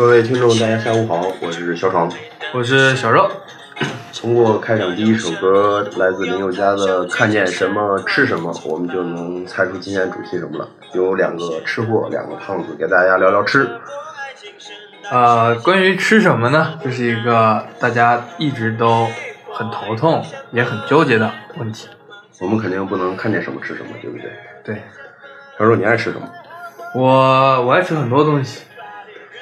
各位听众，大家下午好，我是小爽。我是小肉。通过开场第一首歌来自林宥嘉的《看见什么吃什么》，我们就能猜出今天主题什么了。有两个吃货，两个胖子，给大家聊聊吃。呃，关于吃什么呢？这是一个大家一直都很头痛也很纠结的问题。我们肯定不能看见什么吃什么，对不对？对。小肉，你爱吃什么？我我爱吃很多东西，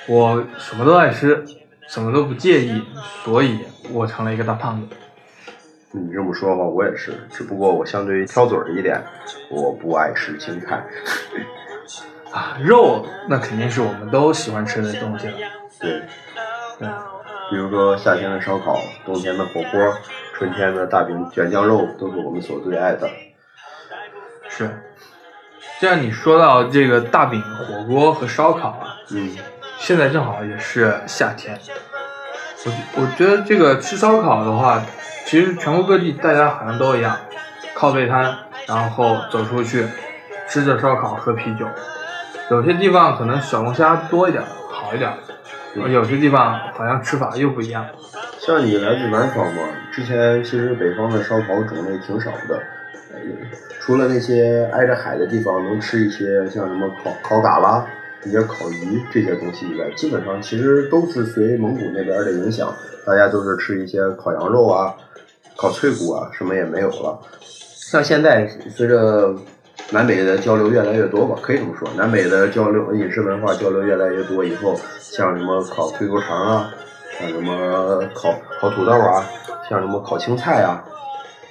我什么都爱吃，什么都不介意，所以我成了一个大胖子。你这么说的话，我也是，只不过我相对于挑嘴儿一点，我不爱吃青菜。啊，肉那肯定是我们都喜欢吃的东西了。对，对，比如说夏天的烧烤，冬天的火锅，春天的大饼卷酱肉，都是我们所最爱的。是。既然你说到这个大饼、火锅和烧烤啊，嗯，现在正好也是夏天。我我觉得这个吃烧烤的话，其实全国各地大家好像都一样，靠背摊，然后走出去吃着烧烤喝啤酒。有些地方可能小龙虾多一点，好一点；有些地方好像吃法又不一样。像你来自南方嘛，之前其实北方的烧烤种类挺少的。除了那些挨着海的地方能吃一些像什么烤烤嘎啦、一些烤鱼这些东西以外，基本上其实都是随蒙古那边的影响，大家都是吃一些烤羊肉啊、烤脆骨啊，什么也没有了。像现在随着南北的交流越来越多吧，可以这么说，南北的交流饮食文化交流越来越多以后，像什么烤脆骨肠啊，像什么烤烤土豆啊，像什么烤青菜啊。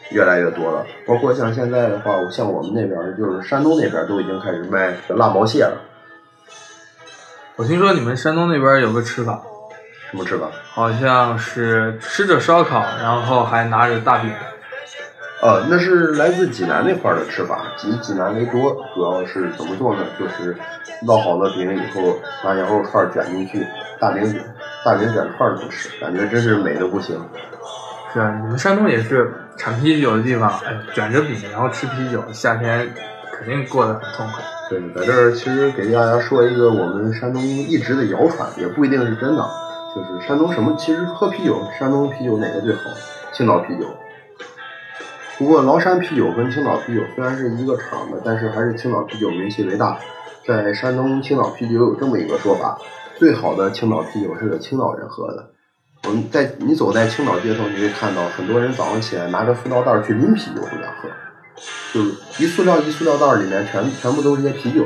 越来越多了，包括像现在的话，像我们那边就是山东那边都已经开始卖辣毛蟹了。我听说你们山东那边有个吃法，什么吃法？好像是吃着烧烤，然后还拿着大饼。呃，那是来自济南那块的吃法，以济南为多。主要是怎么做呢？就是烙好了饼以后，拿羊肉串卷进去，大饼卷，大饼卷串儿吃，感觉真是美的不行。是啊，你们山东也是产啤酒的地方，哎，卷着饼然后吃啤酒，夏天肯定过得很痛快。对，在这儿其实给大家说一个我们山东一直的谣传，也不一定是真的，就是山东什么，其实喝啤酒，山东啤酒哪个最好？青岛啤酒。不过崂山啤酒跟青岛啤酒虽然是一个厂的，但是还是青岛啤酒名气为大。在山东青岛啤酒有这么一个说法，最好的青岛啤酒是给青岛人喝的。我们在你走在青岛街头，你会看到很多人早上起来拿着塑料袋去拎啤酒回家喝，就是一塑料一塑料袋里面全全部都是些啤酒，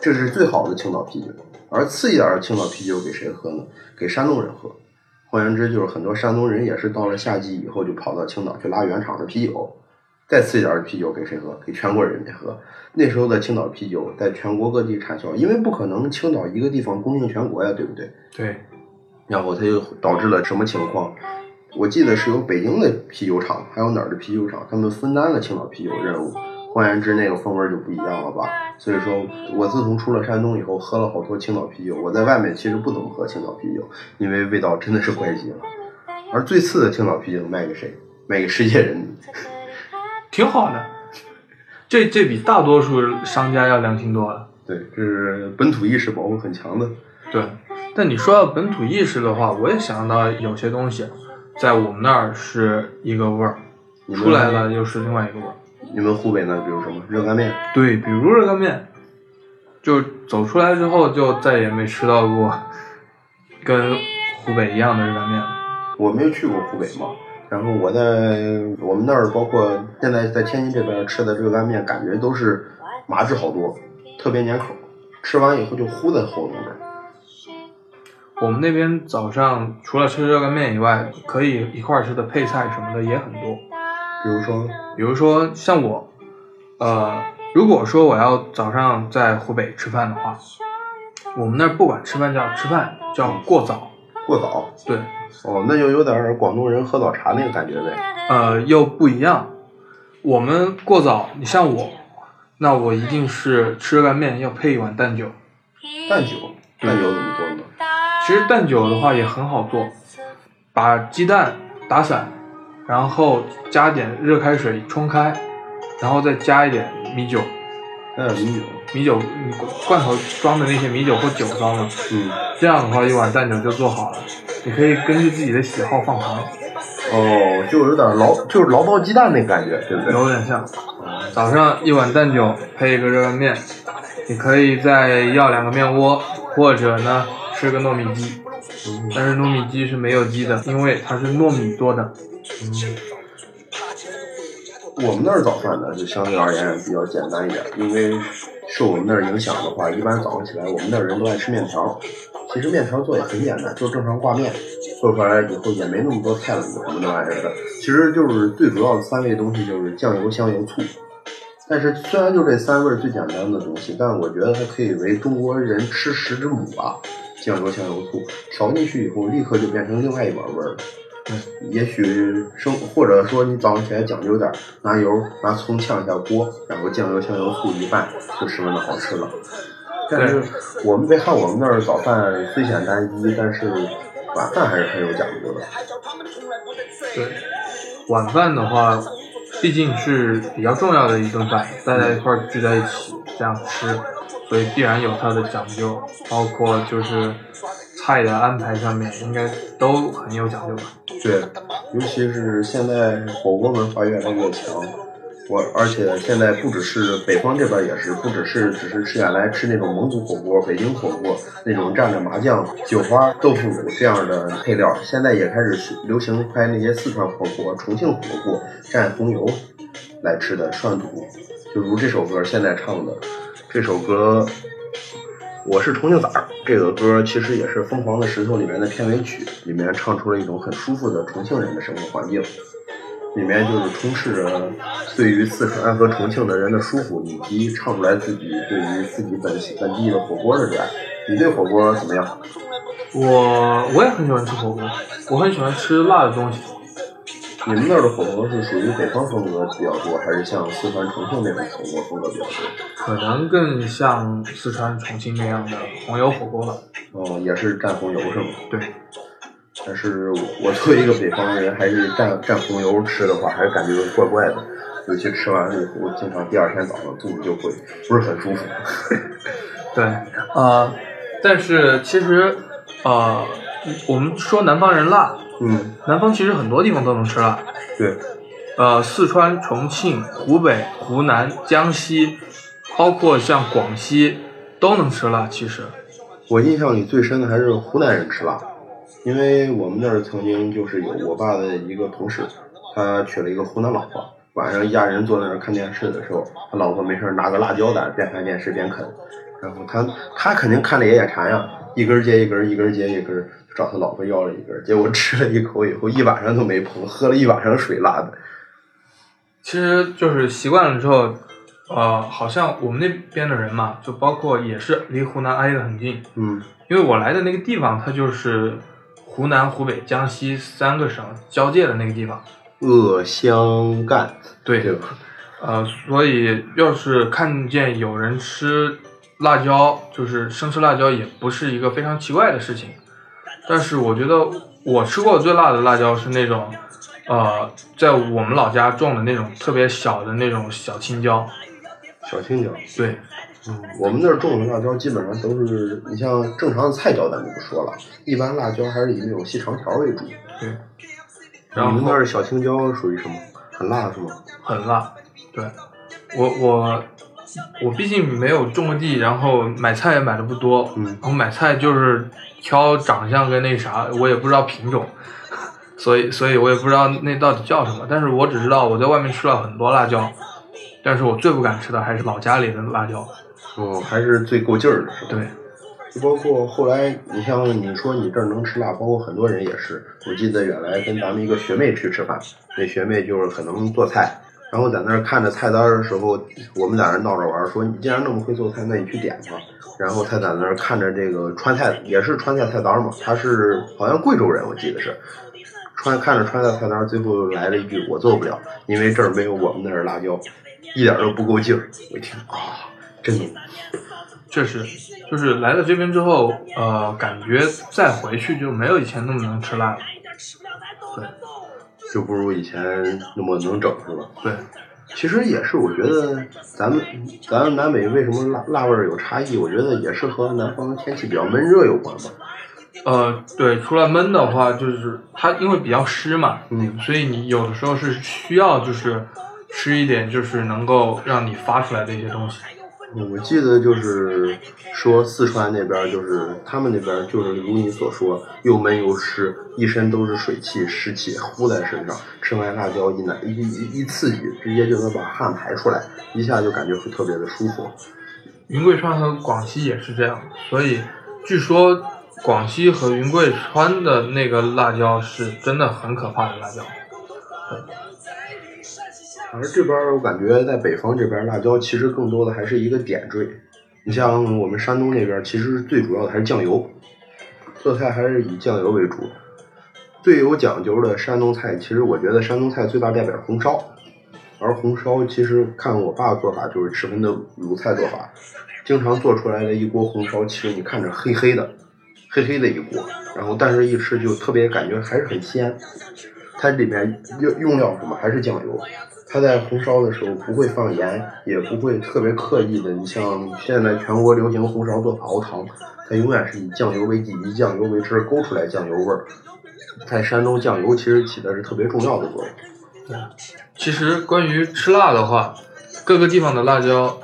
这是最好的青岛啤酒。而次一点的青岛啤酒给谁喝呢？给山东人喝。换言之，就是很多山东人也是到了夏季以后就跑到青岛去拉原厂的啤酒。再次一点的啤酒给谁喝？给全国人民喝。那时候的青岛啤酒在全国各地产销，因为不可能青岛一个地方供应全国呀，对不对？对。然后它就导致了什么情况？我记得是有北京的啤酒厂，还有哪儿的啤酒厂，他们分担了青岛啤酒任务。换言之，那个风味就不一样了吧？所以说我自从出了山东以后，喝了好多青岛啤酒。我在外面其实不怎么喝青岛啤酒，因为味道真的是怪极了。而最次的青岛啤酒卖给谁？卖给世界人民，挺好的。这这比大多数商家要良心多了。对，这是本土意识保护很强的。对。但你说到本土意识的话，我也想到有些东西，在我们那儿是一个味儿，出来了又是另外一个味儿。你们湖北呢比如什么热干面？对，比如热干面，就走出来之后就再也没吃到过跟湖北一样的热干面。我没有去过湖北嘛，然后我在我们那儿，包括现在在天津这边吃的热干面，感觉都是麻质好多，特别粘口，吃完以后就糊在喉咙这儿。我们那边早上除了吃热干面以外，可以一块吃的配菜什么的也很多。比如说，比如说像我，呃，如果说我要早上在湖北吃饭的话，我们那儿不管吃饭叫吃饭，叫过早。过早？对。哦，那就有点广东人喝早茶那个感觉呗。呃，又不一样。我们过早，你像我，那我一定是吃热干面要配一碗蛋酒。蛋酒？蛋酒怎么做呢？其实蛋酒的话也很好做，把鸡蛋打散，然后加点热开水冲开，然后再加一点米酒，加点米酒，米酒你罐头装的那些米酒或酒装的，嗯，这样的话一碗蛋酒就做好了。你可以根据自己的喜好放糖，哦，就有点劳，就是劳包鸡蛋那感觉，对不对？有点像。早上一碗蛋酒配一个热干面，你可以再要两个面窝，或者呢吃个糯米鸡。但是糯米鸡是没有鸡的，因为它是糯米做的。我们那儿早饭呢，就相对而言比较简单一点，因为受我们那儿影响的话，一般早上起来我们那儿人都爱吃面条。其实面条做也很简单，就正常挂面，做出来以后也没那么多菜了什么那玩意儿的。其实就是最主要的三味东西就是酱油、香油、醋。但是虽然就这三味最简单的东西，但我觉得它可以为中国人吃食之母啊！酱油、香油、醋调进去以后，立刻就变成另外一碗味儿了。也许生或者说你早上起来讲究点儿，拿油拿葱炝一下锅，然后酱油、香油、醋一拌，就十分的好吃了。但是我们别看我们那儿早饭虽显单一，但是晚饭还是很有讲究的。对，晚饭的话，毕竟是比较重要的一顿饭，大家一块儿聚在一起这样吃，所以必然有它的讲究，包括就是菜的安排上面应该都很有讲究吧。对，尤其是现在火锅文化越来越强，我而且现在不只是北方这边也是，不只是只是吃原来吃那种蒙古火锅、北京火锅那种蘸着麻酱、韭花、豆腐乳这样的配料，现在也开始流行拍那些四川火锅、重庆火锅蘸红油来吃的涮肚，就如这首歌现在唱的这首歌。我是重庆崽儿，这个歌其实也是《疯狂的石头》里面的片尾曲，里面唱出了一种很舒服的重庆人的生活环境，里面就是充斥着对于四川和重庆的人的舒服，以及唱出来自己对于自己本本地的火锅的热爱。你对火锅怎么样？我我也很喜欢吃火锅，我很喜欢吃辣的东西。你们那儿的火锅是属于北方风格比较多，还是像四川、重庆那种火锅风格比较多？可能更像四川、重庆那样的红油火锅吧。哦，也是蘸红油是吗？对。但是我作为一个北方人，还是蘸蘸红油吃的话，还是感觉怪怪的。尤其吃完了以后，经常第二天早上肚子就会不是很舒服。对，呃，但是其实，呃，我们说南方人辣。嗯，南方其实很多地方都能吃辣。对，呃，四川、重庆、湖北、湖南、江西，包括像广西都能吃辣。其实，我印象里最深的还是湖南人吃辣，因为我们那儿曾经就是有我爸的一个同事，他娶了一个湖南老婆，晚上一家人坐在那儿看电视的时候，他老婆没事拿个辣椒在边看电视边啃，然后他他肯定看着也眼馋呀，一根接一根，一根接一根。找他老婆要了一根，结果吃了一口以后，一晚上都没碰，喝了一晚上水辣的。其实就是习惯了之后，呃，好像我们那边的人嘛，就包括也是离湖南挨得很近。嗯。因为我来的那个地方，它就是湖南、湖北、江西三个省交界的那个地方。鄂湘赣。对。对。呃，所以要是看见有人吃辣椒，就是生吃辣椒，也不是一个非常奇怪的事情。但是我觉得我吃过最辣的辣椒是那种，呃，在我们老家种的那种特别小的那种小青椒。小青椒。对。嗯，我们那儿种的辣椒基本上都是，你像正常的菜椒咱就不说了，一般辣椒还是以那种细长条为主。对。然后你们那儿小青椒属于什么？很辣是吗？很辣。对。我我我毕竟没有种过地，然后买菜也买的不多。嗯。然后买菜就是。挑长相跟那啥，我也不知道品种，所以所以我也不知道那到底叫什么。但是我只知道我在外面吃了很多辣椒，但是我最不敢吃的还是老家里的辣椒。哦，还是最够劲儿的。对，就包括后来，你像你说你这儿能吃辣，包括很多人也是。我记得原来跟咱们一个学妹去吃饭，那学妹就是很能做菜。然后在那儿看着菜单的时候，我们在那儿闹着玩，说你既然那么会做菜，那你去点吧。然后他在那儿看着这个川菜，也是川菜菜单嘛。他是好像贵州人，我记得是川看着川菜菜单，最后来了一句：“我做不了，因为这儿没有我们那儿辣椒，一点都不够劲儿。”我一听啊，真的，确实，就是来了这边之后，呃，感觉再回去就没有以前那么能吃辣了。对。就不如以前那么能整，是吧？对，其实也是，我觉得咱们咱们南北为什么辣辣味儿有差异？我觉得也是和南方天气比较闷热有关吧。呃，对，除了闷的话，就是它因为比较湿嘛，嗯所以你有的时候是需要就是吃一点就是能够让你发出来的一些东西。我记得就是说四川那边就是他们那边就是如你所说，又闷又湿，一身都是水汽湿气呼在身上，吃完辣椒一难一一一刺激，直接就能把汗排出来，一下就感觉会特别的舒服。云贵川和广西也是这样，所以据说广西和云贵川的那个辣椒是真的很可怕的辣椒。而这边我感觉在北方这边辣椒其实更多的还是一个点缀。你像我们山东那边，其实最主要的还是酱油，做菜还是以酱油为主。最有讲究的山东菜，其实我觉得山东菜最大代表红烧。而红烧其实看我爸做法就是十分的鲁菜做法，经常做出来的一锅红烧，其实你看着黑黑的，黑黑的一锅，然后但是一吃就特别感觉还是很鲜。它里面用用料什么还是酱油，它在红烧的时候不会放盐，也不会特别刻意的。你像现在全国流行红烧做法熬汤，它永远是以酱油为底，以酱油为汁勾出来酱油味儿。在山东，酱油其实起的是特别重要的作用。对，其实关于吃辣的话，各个地方的辣椒，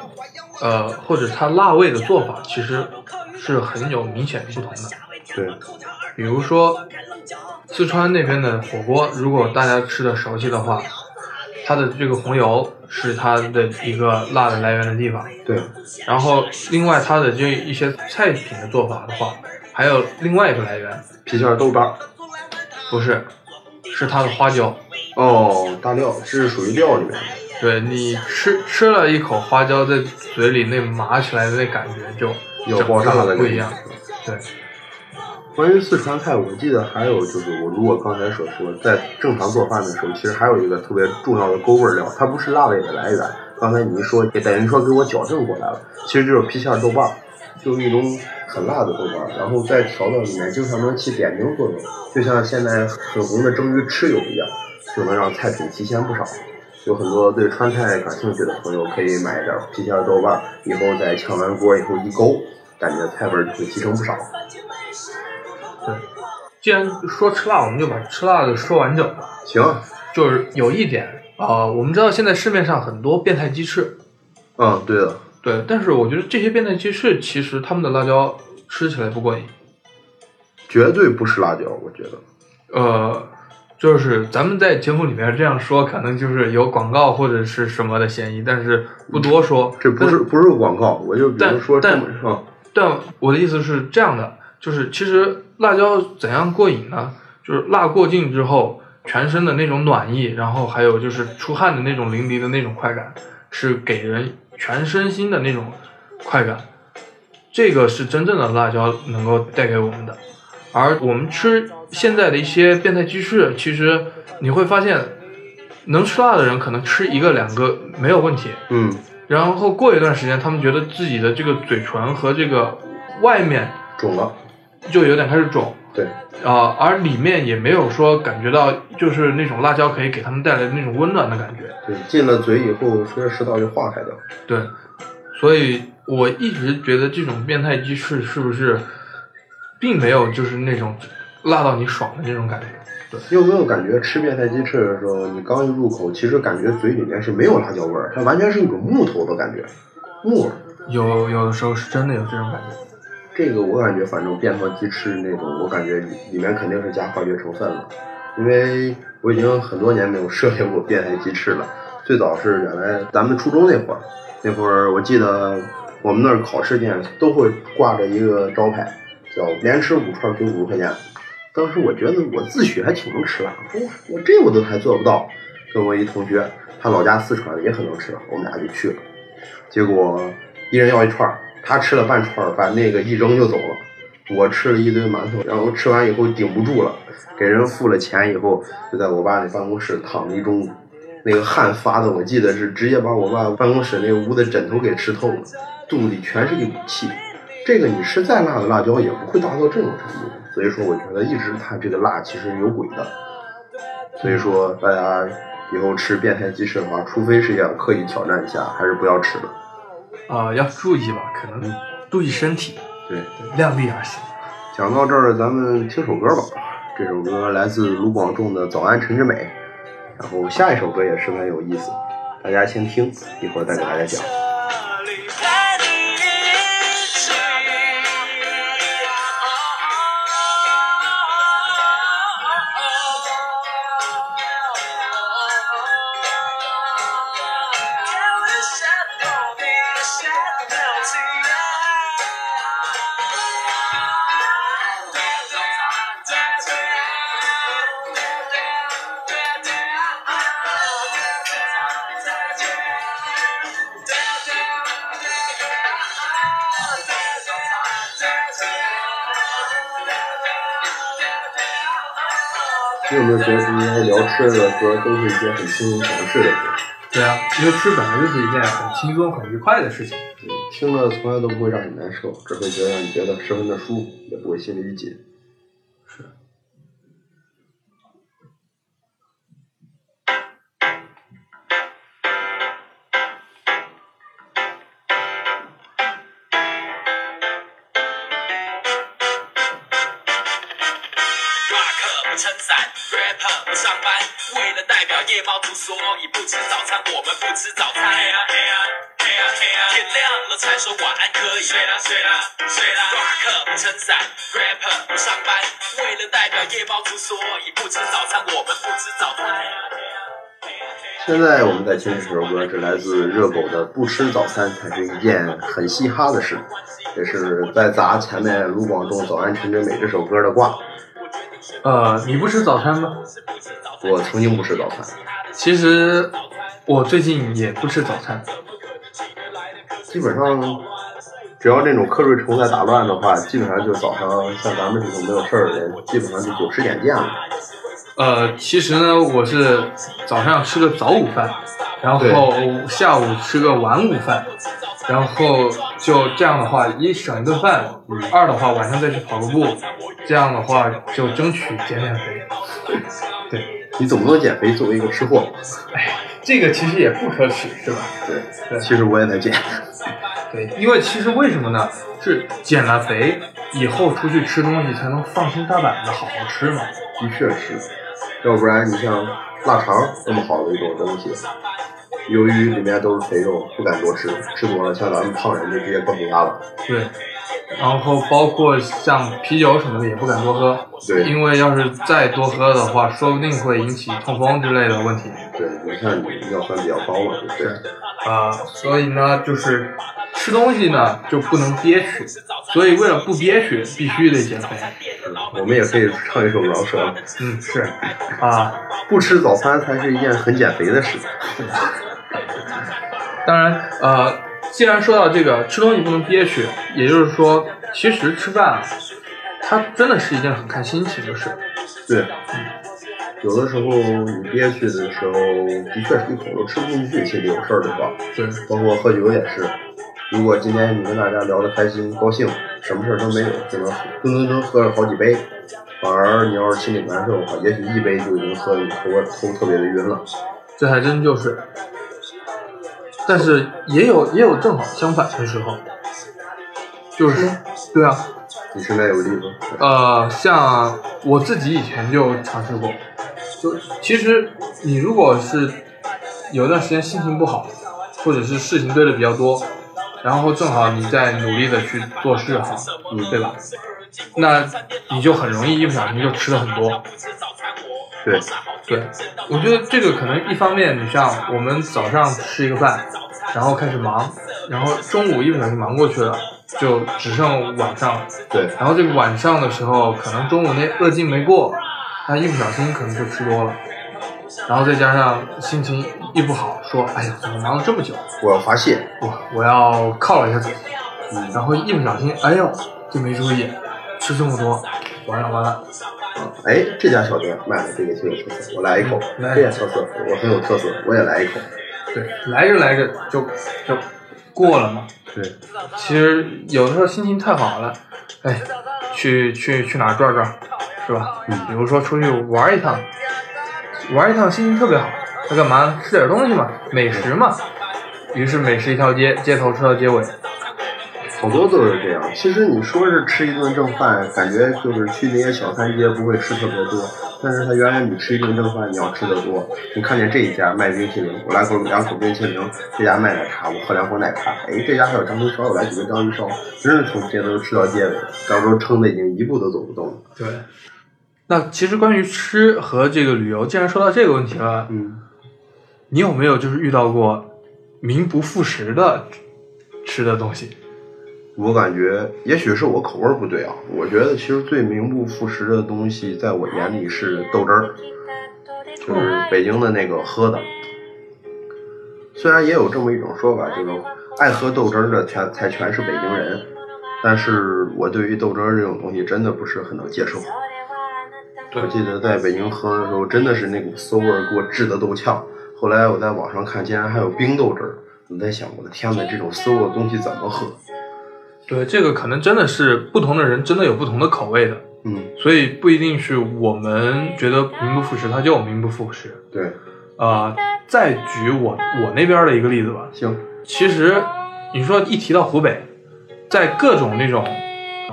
呃，或者它辣味的做法，其实是很有明显不同的。对，比如说四川那边的火锅，如果大家吃的熟悉的话，它的这个红油是它的一个辣的来源的地方。对，然后另外它的这一些菜品的做法的话，还有另外一个来源，郫县豆瓣儿。不是，是它的花椒。哦，大料，这是属于料里面的。对你吃吃了一口花椒，在嘴里那麻起来的那感觉就有爆炸的感觉不一样。对，关于四川菜，我记得还有就是，我如果刚才所说，在正常做饭的时候，其实还有一个特别重要的勾味料，它不是辣味的来源。刚才你一说，也等于说给我矫正过来了。其实就是郫县豆瓣，就是一种很辣的豆瓣，然后在调料里面经常能起点睛作用，就像现在很红的蒸鱼豉油一样，就能让菜品提鲜不少。有很多对川菜感兴趣的朋友可以买点郫县豆瓣，以后在炝完锅以后一勾，感觉菜味儿就会提升不少。对，既然说吃辣，我们就把吃辣的说完整吧。行，就是有一点啊、呃我们知道现在市面上很多变态鸡翅，嗯，对的，对，但是我觉得这些变态鸡翅其实他们的辣椒吃起来不过瘾。绝对不是辣椒，我觉得。呃，就是咱们在节目里面这样说，可能就是有广告或者是什么的嫌疑，但是不多说。这不是不是广告，我就比如说这但但我的意思是这样的，就是其实辣椒怎样过瘾呢？就是辣过劲之后，全身的那种暖意，然后还有就是出汗的那种淋漓的那种快感，是给人全身心的那种快感。这个是真正的辣椒能够带给我们的。而我们吃现在的一些变态鸡翅，其实你会发现，能吃辣的人可能吃一个两个没有问题，嗯，然后过一段时间，他们觉得自己的这个嘴唇和这个外面肿了，就有点开始肿，对，啊、而里面也没有说感觉到就是那种辣椒可以给他们带来的那种温暖的感觉，对，进了嘴以后，随着食道就化开的。对，所以我一直觉得这种变态鸡翅是不是，并没有就是那种辣到你爽的那种感觉，对，你有没有感觉吃变态鸡翅的时候，你刚一入口，其实感觉嘴里面是没有辣椒味儿，它完全是一种木头的感觉，木。有有的时候是真的有这种感觉，这个我感觉，反正便当鸡翅那种，我感觉里面肯定是加化学成分了，因为我已经很多年没有涉猎过变态鸡翅了。最早是原来咱们初中那会儿，那会儿我记得我们那儿考试店都会挂着一个招牌，叫连吃五串给五十块钱。当时我觉得我自诩还挺能吃辣，我我这我都还做不到。跟我一同学，他老家四川的也很能吃，我们俩就去了。结果一人要一串儿，他吃了半串，把那个一扔就走了。我吃了一堆馒头，然后吃完以后顶不住了，给人付了钱以后，就在我爸那办公室躺了一中午。那个汗发的，我记得是直接把我爸办公室那屋的枕头给吃透了，肚子里全是一股气。这个你吃再辣的辣椒也不会大到这种程度，所以说我觉得一直他这个辣其实有鬼的。所以说大家以后吃变态鸡翅的话，除非是想刻意挑战一下，还是不要吃了。啊、要注意吧，可能注意身体，对，对量力而行。讲到这儿，咱们听首歌吧。这首歌来自卢广仲的《早安陈之美》，然后下一首歌也十分有意思，大家先听，一会儿再给大家讲。你有没有觉得这些聊吃的歌都是一些很轻松小事的歌？对啊，因为吃本来就是一件很轻松、很愉快的事情。对听了从来都不会让你难受，只会觉得让你觉得十分的舒服，也不会心里一紧。是。猫族，所以不吃早餐。我们不吃早餐。天亮了才说晚安，可以睡啦睡啦睡啦。不撑伞，rapper 不上班，为了代表夜猫族，所以不吃早餐。我们不吃早餐。现在我们在听这首歌是来自热狗的《不吃早餐它是一件很嘻哈的事》，也是在砸前面卢广仲《早安陈真美》这首歌的挂。呃，你不吃早餐吗？我曾经不吃早餐，其实我最近也不吃早餐。基本上只要这种瞌睡虫在打乱的话，基本上就早上像咱们这种没有事儿的人，基本上就九十点见了。呃，其实呢，我是早上吃个早午饭，然后下午吃个晚午饭，然后就这样的话，一省一顿饭，二的话晚上再去跑个步，这样的话就争取减减肥。对，你总不能减肥作为一个吃货？哎，这个其实也不可耻，是吧？对，对其实我也在减。对，因为其实为什么呢？是减了肥以后出去吃东西才能放心大胆的好好吃嘛。的确是，要不然你像腊肠那么好的一种东西，由于里面都是肥肉，不敢多吃，吃多了像咱们胖人就直接高血压了。对，然后包括像啤酒什么的也不敢多喝，对因为要是再多喝的话，说不定会引起痛风之类的问题。对，你看你尿酸比较高嘛，对不对？啊、所以呢，就是吃东西呢就不能憋屈，所以为了不憋屈，必须得减肥。我们也可以唱一首饶舌，嗯，是啊，不吃早餐才是一件很减肥的事。当然，呃，既然说到这个吃东西不能憋屈，也就是说，其实吃饭啊，它真的是一件很看心情的事。对，嗯有的时候你憋屈的时候，的确是一口都吃不进去，心里有事儿的话，对，包括喝酒也是。如果今天你跟大家聊得开心、高兴，什么事儿都没有，就能噔噔噔喝了好几杯。反而你要是心里难受的话，也许一杯就已经喝得你头头特别的晕了。这还真就是。但是也有也有正好相反的时候，就是对啊，你现在有例子？呃，像我自己以前就尝试过，就其实你如果是有一段时间心情不好，或者是事情堆的比较多，然后正好你在努力的去做事哈，嗯，对吧？那你就很容易一不小心就吃了很多。对，对，我觉得这个可能一方面，你像我们早上吃一个饭，然后开始忙，然后中午一不小心忙过去了，就只剩晚上。对，然后这个晚上的时候，可能中午那饿劲没过，他一不小心可能就吃多了，然后再加上心情一不好，说哎呀，怎么忙了这么久？我要发泄。我我要犒劳一下自己，嗯然后一不小心，哎呦，就没注意，吃这么多，完了完了。哎，这家小店卖的这个挺有特色，我来一口。来这家特色，我很有特色，我也来一口。对，来着来着就就过了嘛。对，其实有的时候心情太好了，哎，去去去哪转转，是吧？嗯比如说出去玩一趟，玩一趟心情特别好，那干嘛吃点东西嘛，美食嘛。于是美食一条街，街头吃到街尾。好多都是这样。其实你说是吃一顿正饭，感觉就是去那些小餐街不会吃特别多，但是他原来你吃一顿正饭，你要吃的多。你看见这一家卖冰淇淋，我来口两口冰淇淋；这家卖奶茶，我喝两口奶茶。哎，这家还有章鱼烧，我来几个章鱼烧。真是从街头吃到街尾，到时候撑的已经一步都走不动了。对。那其实关于吃和这个旅游，既然说到这个问题了，嗯，你有没有就是遇到过名不副实的吃的东西？我感觉，也许是我口味不对啊。我觉得其实最名不副实的东西，在我眼里是豆汁儿，就是北京的那个喝的。虽然也有这么一种说法，就是爱喝豆汁儿的全才全是北京人，但是我对于豆汁儿这种东西真的不是很能接受。我记得在北京喝的时候，真的是那股馊味儿给我治的够呛。后来我在网上看，竟然还有冰豆汁儿，我在想，我的天呐，这种馊的东西怎么喝？对，这个可能真的是不同的人真的有不同的口味的，嗯，所以不一定是我们觉得名不副实，它就名不副实。对，呃，再举我我那边的一个例子吧。行，其实你说一提到湖北，在各种那种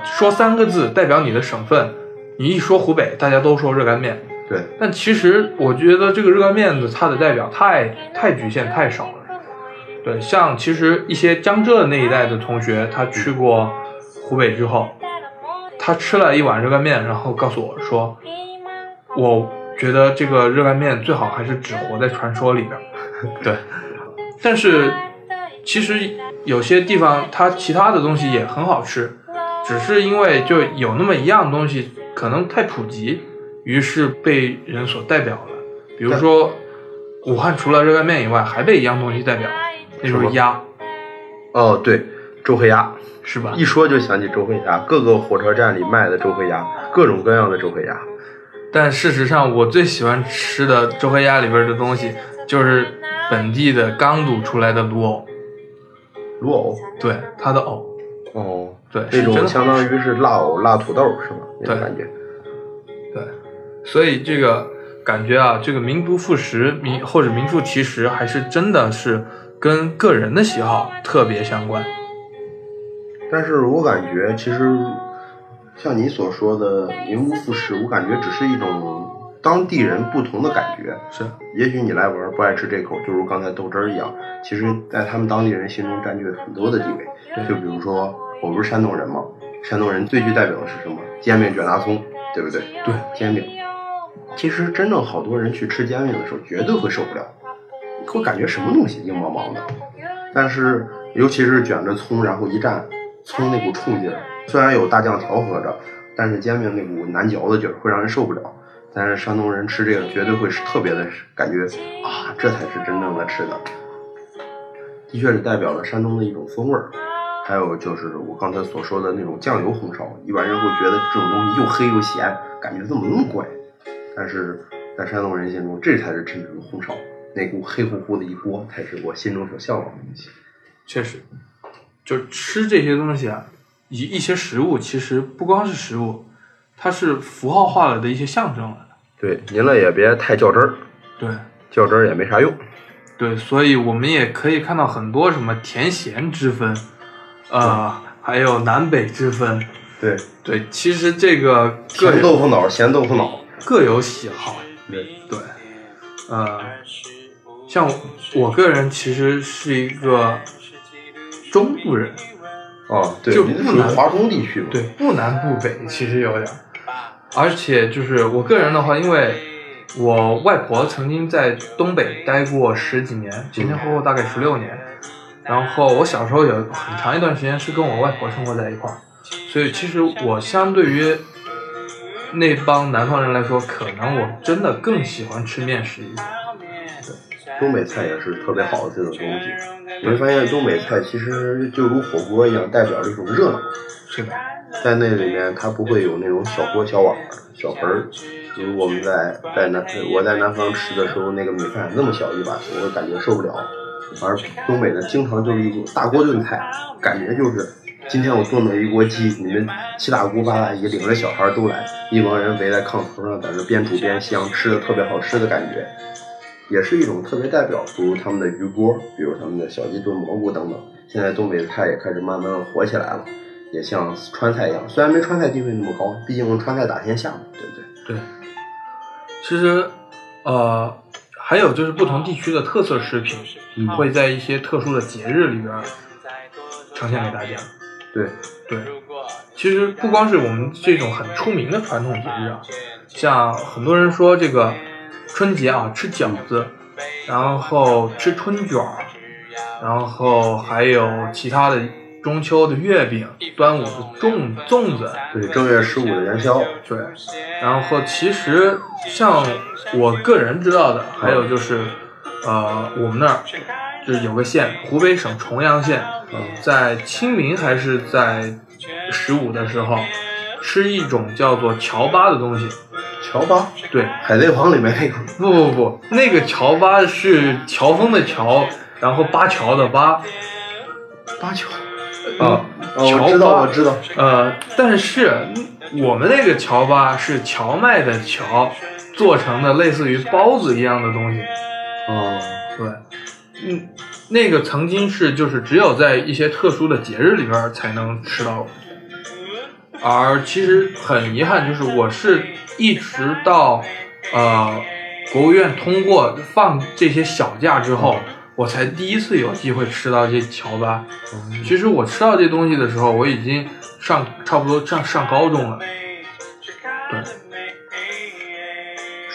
说三个字代表你的省份，你一说湖北，大家都说热干面。对，但其实我觉得这个热干面的它的代表太太局限太少了。对，像其实一些江浙那一带的同学，他去过湖北之后，他吃了一碗热干面，然后告诉我说，我觉得这个热干面最好还是只活在传说里边。对，但是其实有些地方它其他的东西也很好吃，只是因为就有那么一样东西可能太普及，于是被人所代表了。比如说，武汉除了热干面以外，还被一样东西代表。那就是鸭，哦，对，周黑鸭是吧？一说就想起周黑鸭，各个火车站里卖的周黑鸭，各种各样的周黑鸭。但事实上，我最喜欢吃的周黑鸭里边的东西，就是本地的刚卤出来的卤藕。卤藕？对，它的藕。哦，对，这种相当于是辣藕、辣土豆是吗？那种感觉。对，所以这个感觉啊，这个名不副实，名或者名副其实，还是真的是。跟个人的喜好特别相关，但是我感觉其实像你所说的名不副实，我感觉只是一种当地人不同的感觉。是，也许你来玩不爱吃这口，就如刚才豆汁儿一样，其实在他们当地人心中占据了很多的地位。就比如说，我不是山东人吗？山东人最具代表的是什么？煎饼卷大葱，对不对？对，煎饼。其实真正好多人去吃煎饼的时候，绝对会受不了。我感觉什么东西硬邦邦的，但是尤其是卷着葱，然后一蘸，葱那股冲劲儿，虽然有大酱调和着，但是煎饼那股难嚼的劲儿会让人受不了。但是山东人吃这个绝对会是特别的感觉啊，这才是真正的吃的，的确是代表了山东的一种风味儿。还有就是我刚才所说的那种酱油红烧，一般人会觉得这种东西又黑又咸，感觉怎么那么怪？但是在山东人心中，这才是真正的红烧。那股黑乎乎的一锅，才是我心中所向往的东西。确实，就吃这些东西啊，一一些食物其实不光是食物，它是符号化了的一些象征了。对，您了也别太较真儿。对，较真儿也没啥用。对，所以我们也可以看到很多什么甜咸之分，呃，还有南北之分。对对，其实这个甜豆腐脑、咸豆腐脑各有喜好。对对，呃。像我个人其实是一个中部人，哦，对，就不南华东地区，对，不南不北，其实有点。而且就是我个人的话，因为我外婆曾经在东北待过十几年，前前后后大概十六年。然后我小时候有很长一段时间是跟我外婆生活在一块儿，所以其实我相对于那帮南方人来说，可能我真的更喜欢吃面食一点。东北菜也是特别好的这种东西，你会发现东北菜其实就如火锅一样，代表着一种热闹。是的，在那里面它不会有那种小锅小碗小盆儿，比如我们在在南我在南方吃的时候，那个米饭那么小一碗，我感觉受不了。而东北呢经常就是一种大锅炖菜，感觉就是今天我炖了一锅鸡，你们七大姑八大姨领着小孩都来，一帮人围在炕头上，在那边煮边香，吃的特别好吃的感觉。也是一种特别代表，比如他们的鱼锅，比如他们的小鸡炖蘑菇等等。现在东北菜也开始慢慢火起来了，也像川菜一样，虽然没川菜地位那么高，毕竟川菜打天下嘛，对不对？对，其实呃，还有就是不同地区的特色食品，嗯会在一些特殊的节日里边儿呈现给大家。对，对，其实不光是我们这种很出名的传统节日啊，像很多人说这个春节啊吃饺子，然后吃春卷儿，然后还有其他的中秋的月饼、端午的粽粽子，对，正月十五的元宵，对，然后其实像我个人知道的，还有就是，呃，我们那儿就是有个县，湖北省重阳县，嗯在清明还是在十五的时候，吃一种叫做乔巴的东西。乔巴，对，海贼王里面那个，不不不，那个乔巴是乔峰的乔，然后巴乔的巴。巴乔，啊、我知道，巴我知道，呃，但是我们那个乔巴是荞麦的荞做成的类似于包子一样的东西。哦，对，嗯，那个曾经是就是只有在一些特殊的节日里边才能吃到，而其实很遗憾，就是我是一直到呃国务院通过放这些小假之后，我才第一次有机会吃到这乔巴。其实我吃到这东西的时候，我已经上差不多上上高中了。对，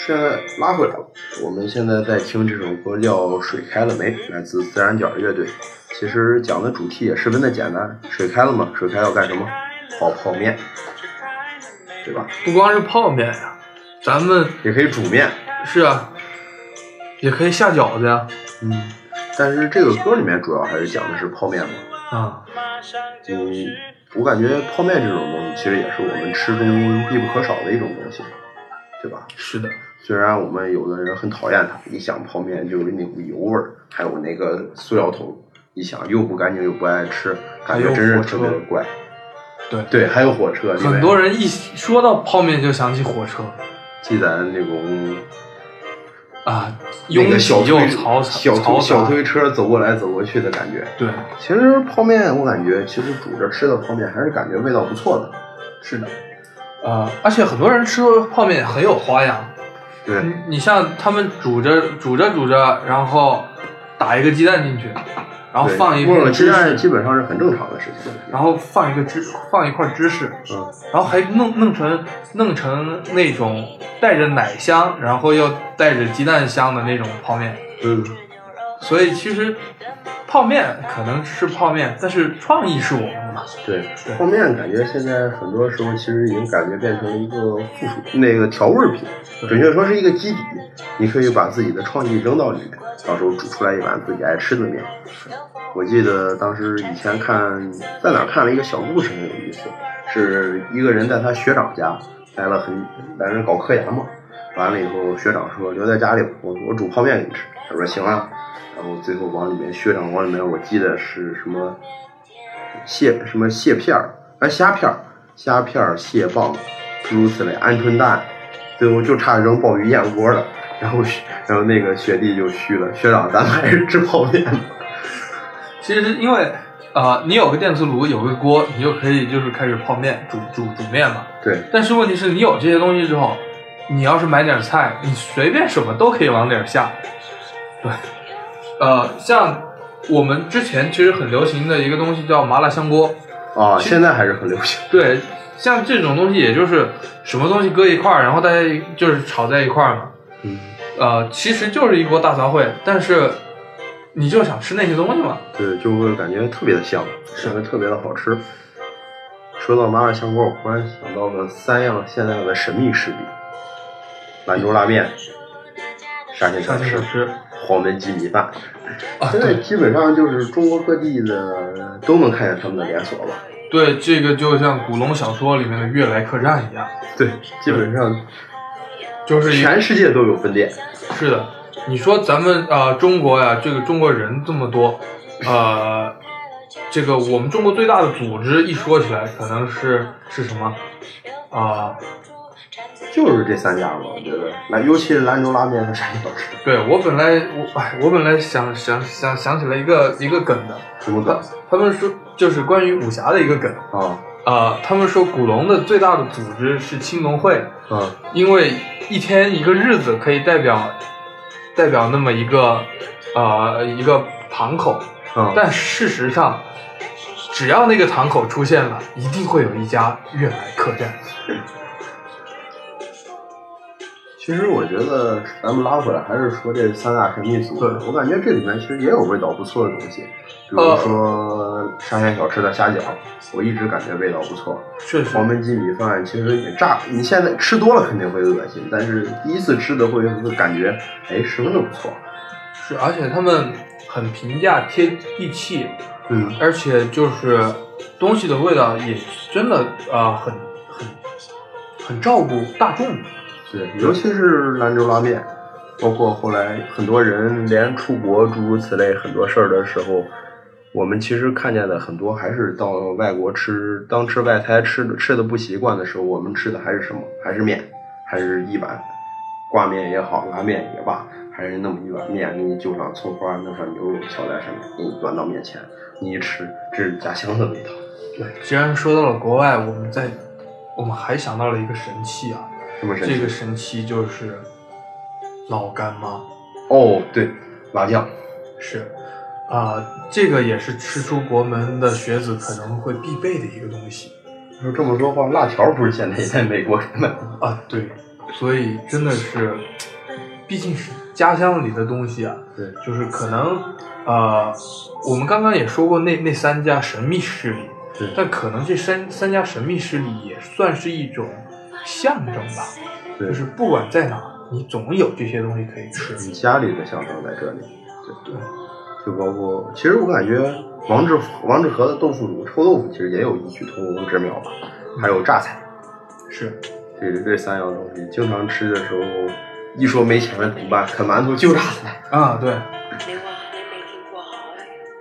现在拉回来了，我们现在在听这首歌叫《水开了没》，来自自然卷乐队。其实讲的主题也十分的简单，水开了吗，水开要干什么？泡泡面，对吧？不光是泡面呀，咱们也可以煮面，是啊，也可以下饺子呀。嗯。但是这个歌里面主要还是讲的是泡面嘛。啊，嗯，我感觉泡面这种东西其实也是我们吃中必不可少的一种东西，对吧？是的，虽然我们有的人很讨厌它，一想泡面就有那股油味儿，还有那个塑料桶，一想又不干净又不爱吃，感觉真是特别的怪。对。对，还有火车，很多人一说到泡面就想起火车。记得那种啊，那个小推小推小推车走过来走过去的感觉。对，其实泡面我感觉，其实煮着吃的泡面还是感觉味道不错的。是的，呃，而且很多人吃泡面很有花样。对，你你像他们煮着煮着煮着，然后打一个鸡蛋进去，然后放一过了鸡蛋基本上是很正常的事情。然后放一个芝放一块芝士，嗯，然后还弄弄成弄成那种带着奶香，然后又带着鸡蛋香的那种泡面。嗯，所以其实泡面可能是泡面，但是创意是我们的嘛。对，泡面感觉现在很多时候其实已经感觉变成了一个附属那个调味品，准确说是一个基底，你可以把自己的创意扔到里面，到时候煮出来一碗自己爱吃的面。我记得当时以前看在哪看了一个小故事很有意思，是一个人在他学长家待了很来人搞科研嘛，完了以后学长说留在家里，我我煮泡面给你吃，他说行啊，然后最后往里面学长往里面我记得是什么蟹什么蟹片儿，哎虾片儿，虾片儿、蟹棒，诸如此类，鹌鹑蛋，最后就差扔鲍鱼燕窝了。然后然后那个学弟就虚了，学长咱们还是吃泡面吧。其实因为啊、你有个电磁炉，有个锅，你就可以就是开始泡面、煮煮煮面嘛。对，但是问题是你有这些东西之后，你要是买点菜，你随便什么都可以往里儿下。对，呃，像我们之前其实很流行的一个东西叫麻辣香锅。啊，现在还是很流行。对，像这种东西，也就是什么东西搁一块儿，然后大家就是炒在一块儿嘛。嗯，呃，其实就是一锅大杂烩，但是你就想吃那些东西嘛。对，就会感觉特别的香，感觉特别的好吃。说到麻辣香锅，我忽然想到了三样现在的神秘食品：兰州拉面、沙县小吃黄焖鸡米饭。啊，现在对基本上就是中国各地的都能看见他们的连锁了？对，这个就像古龙小说里面的悦来客栈一样，对，基本上就是全世界都有分店。是的，你说咱们啊、呃中国呀，这个中国人这么多，呃，这个我们中国最大的组织一说起来，可能是是什么啊、就是这三家吧，我觉得兰，尤其是兰州拉面和山西小吃，对我本来我哎，我本来想想想想起来一个一个梗的，什么梗他们说就是关于武侠的一个梗。啊呃，他们说古龙的最大的组织是青龙会，嗯因为一天一个日子可以代表代表那么一个呃一个堂口，嗯！但事实上，只要那个堂口出现了，一定会有一家悦来客栈。其实我觉得咱们拉回来还是说这三大神秘组我感觉这里面其实也有味道不错的东西，比如说沙县小吃的虾饺，我一直感觉味道不错。确实黄焖鸡米饭其实也炸，你现在吃多了肯定会恶心，但是第一次吃的会会感觉哎十分的不错。是，而且他们很平价贴地气，嗯，而且就是东西的味道也真的啊、呃很很很照顾大众。对，尤其是兰州拉面，包括后来很多人连出国诸如此类很多事儿的时候，我们其实看见的很多还是到外国吃，当吃外餐吃的吃的不习惯的时候，我们吃的还是什么？还是面，还是一碗挂面也好，拉面也罢，还是那么一碗面，给你就上葱花，弄上牛肉敲在上面，给你端到面前，你一吃，这是家乡的味道。对，既然说到了国外，我们在我们还想到了一个神器啊，这么神奇？这个神器就是老干妈。哦，对，麻酱。是，啊、这个也是吃出国门的学子可能会必备的一个东西说这么说话，辣条不是现在也在美国卖吗？啊。对，所以真的是，毕竟是家乡里的东西啊，对，就是可能呃，我们刚刚也说过那那三家神秘势力，对但可能这三三家神秘势力也算是一种象征吧，就是不管在哪，你总有这些东西可以吃。你家里的象征在这里，对对，就包括，其实我感觉王致王致和的豆腐乳、臭豆腐其实也有异曲同工之妙吧，还有榨菜，是，这这三样东西，经常吃的时候，一说没钱了怎么办？啃馒头就榨菜。啊，对，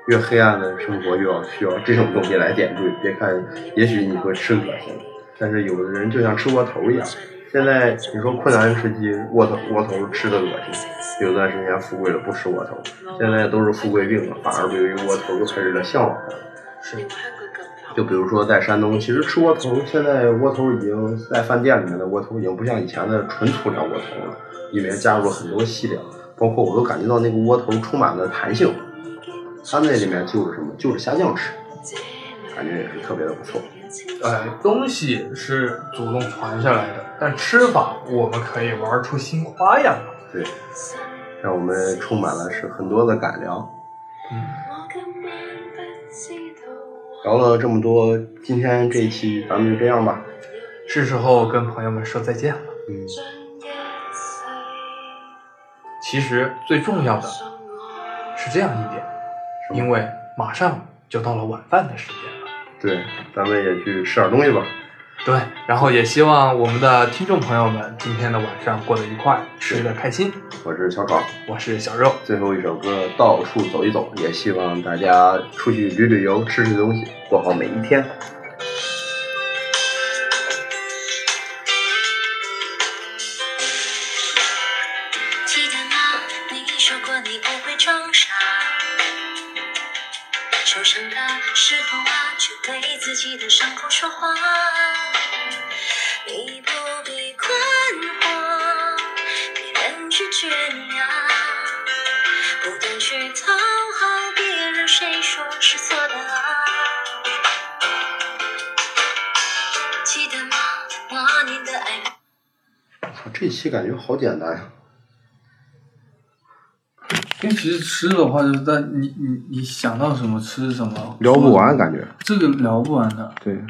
越黑暗的生活越要需要这种东西来点缀。别看，也许你会吃恶心，但是有的人就像吃窝头一样。现在你说困难时期窝头窝头吃的恶心，有段时间富贵了不吃窝头，现在都是富贵病了，反而对于窝头又开始了向往了。是，就比如说在山东，其实吃窝头，现在窝头已经在饭店里面的窝头已经不像以前的纯粗粮窝头了，里面加入了很多细粮，包括我都感觉到那个窝头充满了弹性。它那里面就是什么，就是虾酱吃，感觉也是特别的不错。呃，东西是祖宗传下来的，但吃法我们可以玩出新花样。对，让我们充满了是很多的改良。嗯，聊了这么多，今天这一期咱们就这样吧。是时候跟朋友们说再见了。嗯，其实最重要的是这样一点，因为马上就到了晚饭的时间了。对，咱们也去吃点东西吧。对，然后也希望我们的听众朋友们今天的晚上过得愉快，吃的开心。我是小爽。我是小肉，最后一首歌《到处走一走》，也希望大家出去旅旅游、吃吃东西，过好每一天。好简单呀！因为其实吃的话，就是在你你你想到什么吃什么，聊不完感觉。这个聊不完的。对，